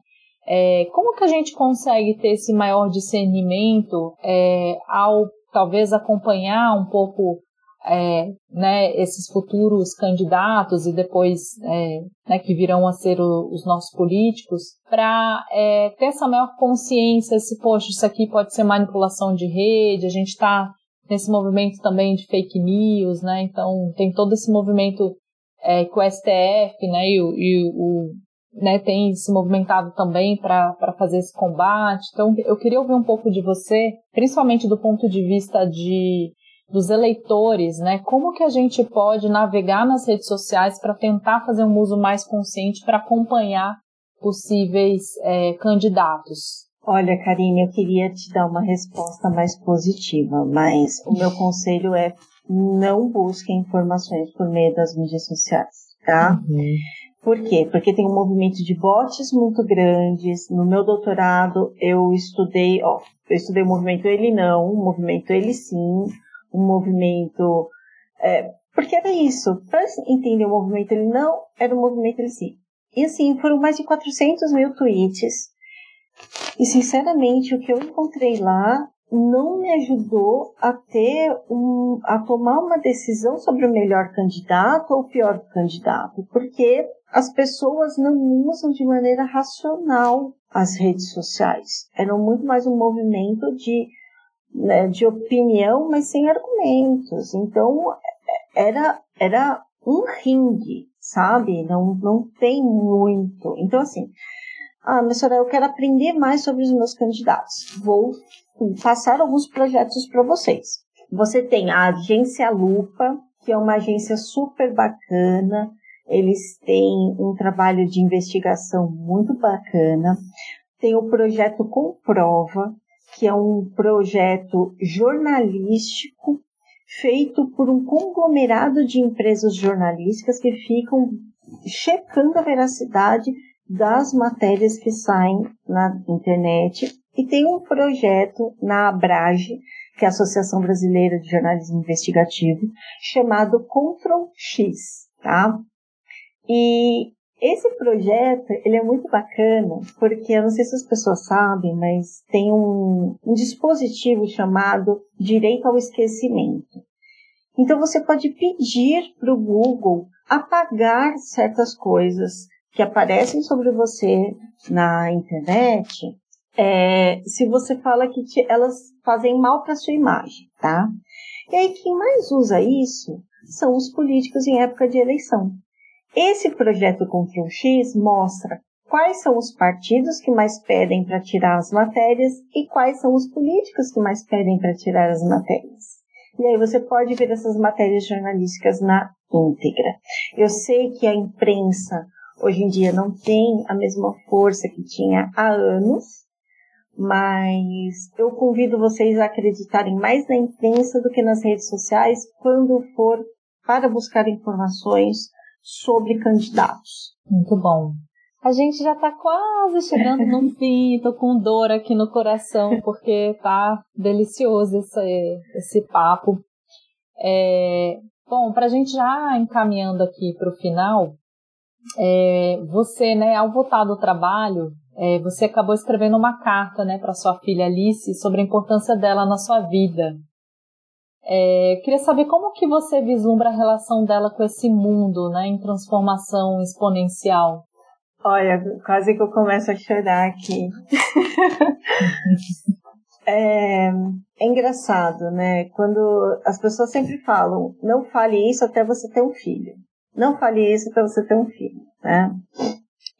É, como que a gente consegue ter esse maior discernimento é, ao talvez acompanhar um pouco é, né, esses futuros candidatos e depois é, né, que virão a ser o, os nossos políticos, para é, ter essa maior consciência se, poxa, isso aqui pode ser manipulação de rede, a gente está nesse movimento também de fake news, né, então tem todo esse movimento é, que o STF né, e, e o né, tem se movimentado também para fazer esse combate. Então, eu queria ouvir um pouco de você, principalmente do ponto de vista de dos eleitores, né? Como que a gente pode navegar nas redes sociais para tentar fazer um uso mais consciente para acompanhar possíveis é, candidatos? Olha, Karine, eu queria te dar uma resposta mais positiva, mas o meu conselho é não busque informações por meio das mídias sociais, tá? Uhum. Por quê? Porque tem um movimento de bots muito grandes. No meu doutorado, eu estudei, ó, eu estudei o movimento Ele Não, o movimento Ele Sim, um movimento. É, porque era isso. Para entender o movimento ele não, era o movimento ele sim. E assim, foram mais de 400 mil tweets. E sinceramente, o que eu encontrei lá não me ajudou a ter um, a tomar uma decisão sobre o melhor candidato ou o pior candidato, porque as pessoas não usam de maneira racional as redes sociais. Eram muito mais um movimento de né, de opinião, mas sem argumentos. Então, era, era um ringue, sabe? Não, não tem muito. Então, assim, Ah, mas senhora, eu quero aprender mais sobre os meus candidatos. Vou passar alguns projetos para vocês. Você tem a Agência Lupa, que é uma agência super bacana. Eles têm um trabalho de investigação muito bacana. Tem o projeto Comprova, que é um projeto jornalístico feito por um conglomerado de empresas jornalísticas que ficam checando a veracidade das matérias que saem na internet. E tem um projeto na Abrage, que é a Associação Brasileira de Jornalismo Investigativo, chamado Control X, tá? E esse projeto, ele é muito bacana, porque eu não sei se as pessoas sabem, mas tem um, um dispositivo chamado direito ao esquecimento. Então você pode pedir para o Google apagar certas coisas que aparecem sobre você na internet, é, se você fala que te, elas fazem mal para sua imagem, tá? E aí quem mais usa isso são os políticos em época de eleição. Esse projeto Ctrl X mostra quais são os partidos que mais pedem para tirar as matérias e quais são os políticos que mais pedem para tirar as matérias. E aí você pode ver essas matérias jornalísticas na íntegra. Eu sei que a imprensa hoje em dia não tem a mesma força que tinha há anos, mas eu convido vocês a acreditarem mais na imprensa do que nas redes sociais quando for para buscar informações sobre candidatos. Muito bom. A gente já está quase chegando no <laughs> fim, tô com dor aqui no coração, porque tá delicioso esse, esse papo. É, bom, para a gente já encaminhando aqui para o final, é, você, né, ao voltar do trabalho, é, você acabou escrevendo uma carta, né, para sua filha Alice sobre a importância dela na sua vida. É, queria saber como que você vislumbra a relação dela com esse mundo, né, em transformação exponencial. Olha, quase que eu começo a chorar aqui. <laughs> é, é engraçado, né? Quando as pessoas sempre falam, não fale isso até você ter um filho. Não fale isso até você ter um filho, né?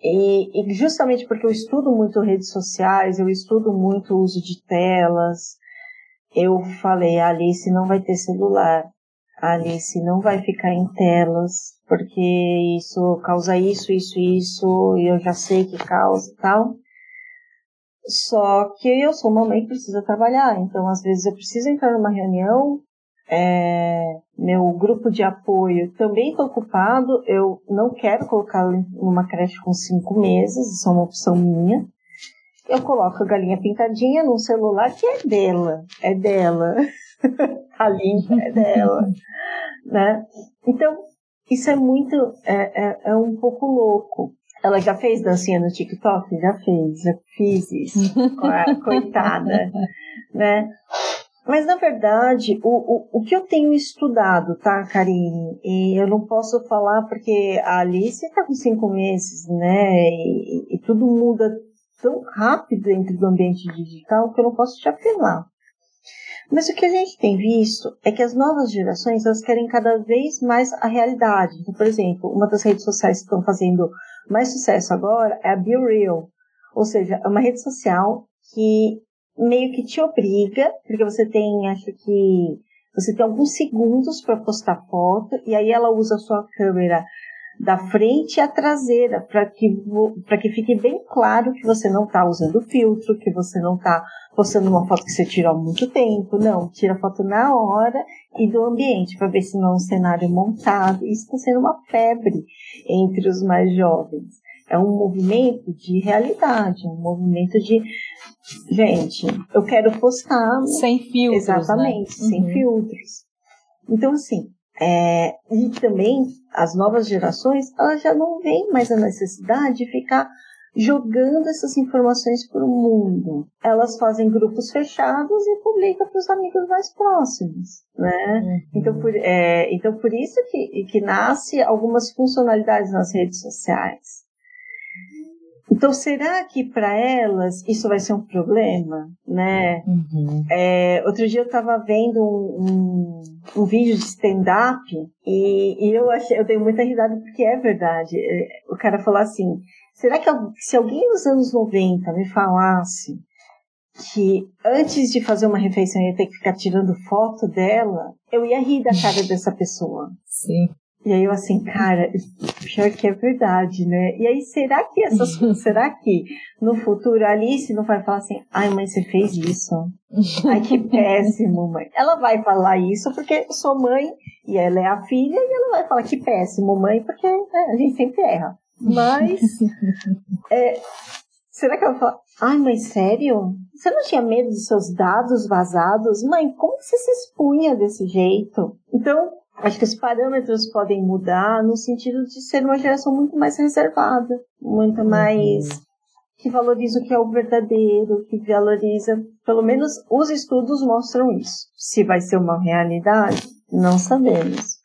E, e, justamente porque eu estudo muito redes sociais, eu estudo muito o uso de telas, eu falei, a Alice não vai ter celular, a Alice não vai ficar em telas, porque isso causa isso, isso, isso, e eu já sei que causa e tal. Só que eu sou uma mãe que precisa trabalhar, então às vezes eu preciso entrar numa reunião, é, meu grupo de apoio também está ocupado, eu não quero colocá-lo numa creche com cinco meses, isso é uma opção minha. Eu coloco a galinha pintadinha num celular que é dela, é dela. <laughs> a limpa é dela, né? Então, isso é muito, é, é, é um pouco louco. Ela já fez dancinha no TikTok? Já fez, já fiz isso. Coitada, <laughs> né? Mas, na verdade, o, o, o que eu tenho estudado, tá, Karine? E eu não posso falar porque a Alice está com cinco meses, né? E, e, tudo muda tão rápido dentro do ambiente digital que eu não posso te afirmar. Mas o que a gente tem visto é que as novas gerações elas querem cada vez mais a realidade. Então, por exemplo, uma das redes sociais que estão fazendo mais sucesso agora é a BeReal, ou seja, é uma rede social que meio que te obriga, porque você tem, acho que você tem alguns segundos para postar foto e aí ela usa a sua câmera da frente a traseira para que que fique bem claro que você não está usando filtro, que você não está postando uma foto que você tirou há muito tempo, não, tira a foto na hora e do ambiente para ver se não é um cenário montado. Isso está sendo uma febre entre os mais jovens. É um movimento de realidade, um movimento de gente, eu quero postar sem filtros, né? exatamente, né? sem uhum. filtros. Então assim, é, e também as novas gerações, elas já não veem mais a necessidade de ficar jogando essas informações para o mundo. Elas fazem grupos fechados e publicam para os amigos mais próximos, né? Uhum. Então, por, é, então, por isso que, que nasce algumas funcionalidades nas redes sociais. Então, será que para elas isso vai ser um problema, né? Uhum. É, outro dia eu estava vendo um, um, um, vídeo de stand-up e, e, eu achei, eu dei muita risada porque é verdade. É, o cara falou assim: será que se alguém nos anos 90 me falasse que antes de fazer uma refeição eu ia ter que ficar tirando foto dela, eu ia rir da cara <laughs> dessa pessoa. Sim. E aí eu assim, cara, pior que é verdade, né? E aí, será que essas <laughs> será que no futuro a Alice não vai falar assim, ai mãe, você fez isso? Ai, que <laughs> péssimo, mãe. Ela vai falar isso porque eu sou mãe e ela é a filha e ela vai falar que péssimo, mãe, porque né, a gente sempre erra. Mas <laughs> é, será que ela fala, ai mãe, sério? Você não tinha medo dos seus dados vazados? Mãe, como você se expunha desse jeito? Então, Acho que os parâmetros podem mudar no sentido de ser uma geração muito mais reservada, muito uhum. mais que valoriza o que é o verdadeiro, que valoriza, pelo menos os estudos mostram isso. Se vai ser uma realidade, não sabemos.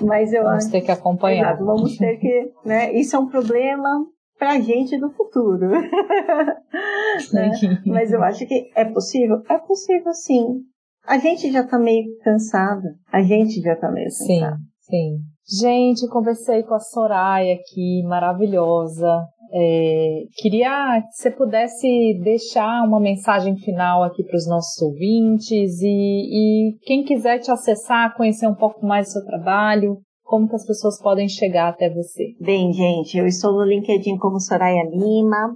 Mas eu vamos acho, ter que acompanhar. Exato, vamos ter que, né? Isso é um problema para a gente do futuro. <laughs> né? Mas eu acho que é possível, é possível sim. A gente já tá meio cansada. A gente já tá meio cansada. Sim, sim. Gente, conversei com a Soraya aqui, maravilhosa. É, queria que você pudesse deixar uma mensagem final aqui para os nossos ouvintes e, e, quem quiser te acessar, conhecer um pouco mais do seu trabalho, como que as pessoas podem chegar até você? Bem, gente, eu estou no LinkedIn como Soraya Lima,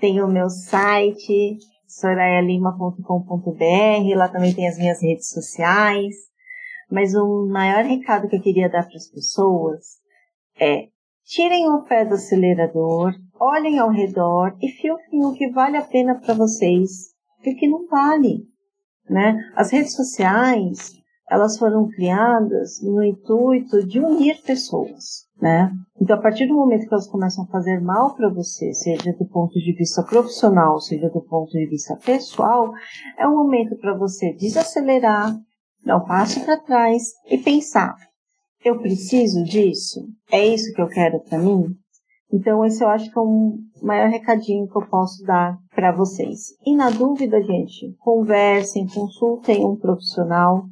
tenho o meu site sorayalima.com.br, lá também tem as minhas redes sociais. Mas o maior recado que eu queria dar para as pessoas é tirem o pé do acelerador, olhem ao redor e filtrem o que vale a pena para vocês e o que não vale. Né? As redes sociais, elas foram criadas no intuito de unir pessoas né? Então, a partir do momento que elas começam a fazer mal para você, seja do ponto de vista profissional, seja do ponto de vista pessoal, é um momento para você desacelerar, dar um passo para trás e pensar: eu preciso disso? É isso que eu quero para mim? Então, esse eu acho que é um maior recadinho que eu posso dar para vocês. E na dúvida, gente, conversem, consultem um profissional,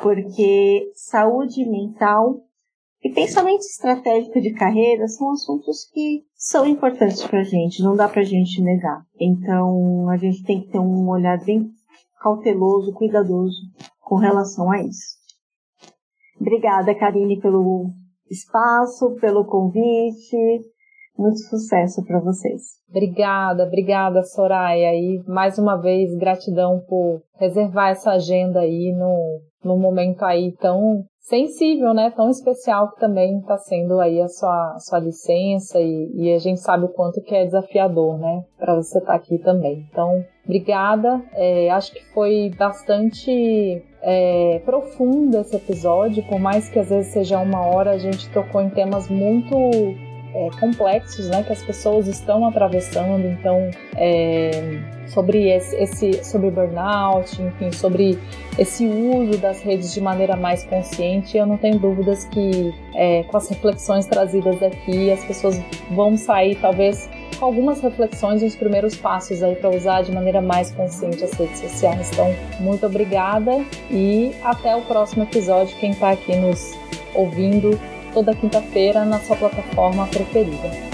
porque saúde mental e pensamento estratégico de carreira são assuntos que são importantes para a gente, não dá para a gente negar. Então, a gente tem que ter um olhar bem cauteloso, cuidadoso com relação a isso. Obrigada, Karine, pelo espaço, pelo convite. Muito sucesso para vocês. Obrigada, obrigada, Soraya. E mais uma vez, gratidão por reservar essa agenda aí no, no momento aí tão sensível, né? Tão especial que também está sendo aí a sua, sua licença e, e, a gente sabe o quanto que é desafiador, né? Para você estar tá aqui também. Então, obrigada. É, acho que foi bastante é, profundo esse episódio, por mais que às vezes seja uma hora, a gente tocou em temas muito é, complexos, né, que as pessoas estão atravessando. Então, é, sobre esse, esse, sobre burnout, enfim, sobre esse uso das redes de maneira mais consciente, eu não tenho dúvidas que é, com as reflexões trazidas aqui, as pessoas vão sair talvez com algumas reflexões e os primeiros passos aí para usar de maneira mais consciente as redes sociais. Então, muito obrigada e até o próximo episódio. Quem está aqui nos ouvindo toda quinta-feira na sua plataforma preferida.